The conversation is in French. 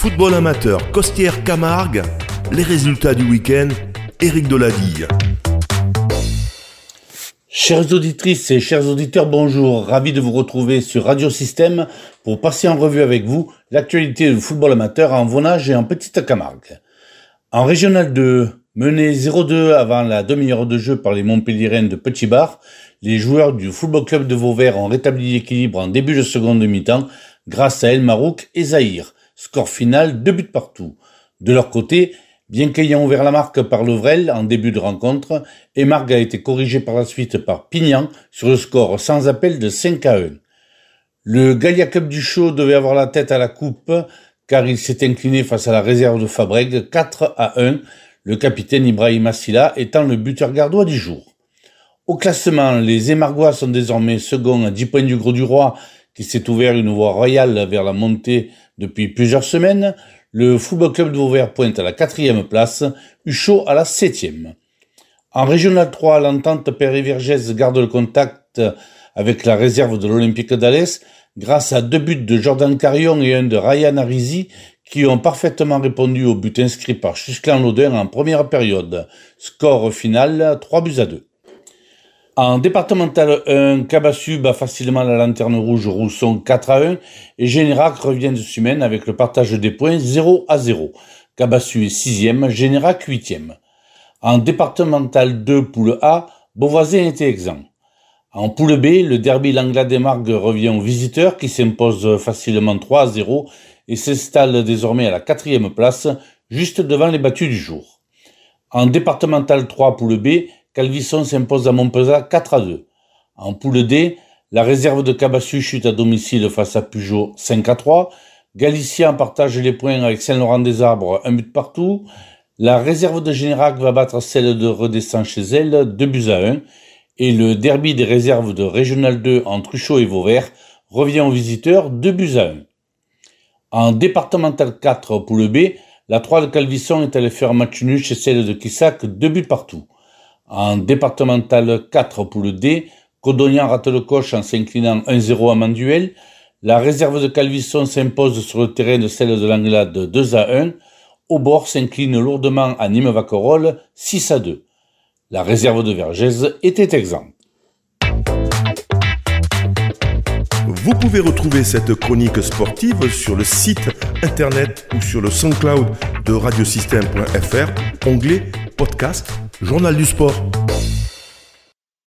Football amateur, Costière Camargue, les résultats du week-end, Éric Deladille. Chères auditrices et chers auditeurs, bonjour. Ravi de vous retrouver sur Radio Système pour passer en revue avec vous l'actualité du football amateur en Vonage et en Petite Camargue. En Régional 2, mené 0-2 avant la demi-heure de jeu par les Montpellierens de Petit Bar, les joueurs du Football Club de Vauvert ont rétabli l'équilibre en début de seconde mi-temps grâce à El Marouk et Zahir. Score final, deux buts partout. De leur côté, bien qu'ayant ouvert la marque par Levrel en début de rencontre, Emarg a été corrigé par la suite par Pignan sur le score sans appel de 5 à 1. Le Gallia Cup du Show devait avoir la tête à la coupe car il s'est incliné face à la réserve de Fabreg 4 à 1, le capitaine Ibrahim Assila étant le buteur gardois du jour. Au classement, les Émargois sont désormais seconds à 10 points du Gros du Roi, qui s'est ouvert une voie royale vers la montée depuis plusieurs semaines. Le Football Club de Vauvert pointe à la quatrième place, Huchot à la septième. En Régional 3, l'entente Périvergès garde le contact avec la réserve de l'Olympique d'Alès grâce à deux buts de Jordan Carion et un de Ryan Arizi qui ont parfaitement répondu au but inscrit par Chusclan Laudin en première période. Score final 3 buts à 2. En départemental 1, Cabassu bat facilement la lanterne rouge Rousson 4 à 1 et Générac revient de semaine avec le partage des points 0 à 0. Cabassu est 6e, Générac 8e. En départemental 2, poule A, Beauvoisin était exempt. En poule B, le derby Langla des Margues revient aux visiteurs qui s'impose facilement 3 à 0 et s'installe désormais à la quatrième place, juste devant les battus du jour. En départemental 3, poule B, Calvisson s'impose à Montpezat 4 à 2. En poule D, la réserve de Cabassu chute à domicile face à Peugeot 5 à 3. Galicien partage les points avec Saint-Laurent-des-Arbres, un but partout. La réserve de Générac va battre celle de Redescend chez elle, 2 buts à 1. Et le derby des réserves de Régional 2 entre Truchot et Vauvert revient aux visiteurs, 2 buts à 1. En départemental 4 poule B, la 3 de Calvisson est allée faire match nul chez celle de Quissac, 2 buts partout. En départemental 4 pour le D, Codognan rate le coche en s'inclinant 1-0 à Manduel. La réserve de Calvisson s'impose sur le terrain de celle de l'Anglade 2 à 1. Aubord s'incline lourdement à Nîmes-Vacorol 6 à 2. La réserve de Vergès était exempte. Vous pouvez retrouver cette chronique sportive sur le site internet ou sur le SoundCloud de radiosystème.fr, onglet podcast Journal du sport.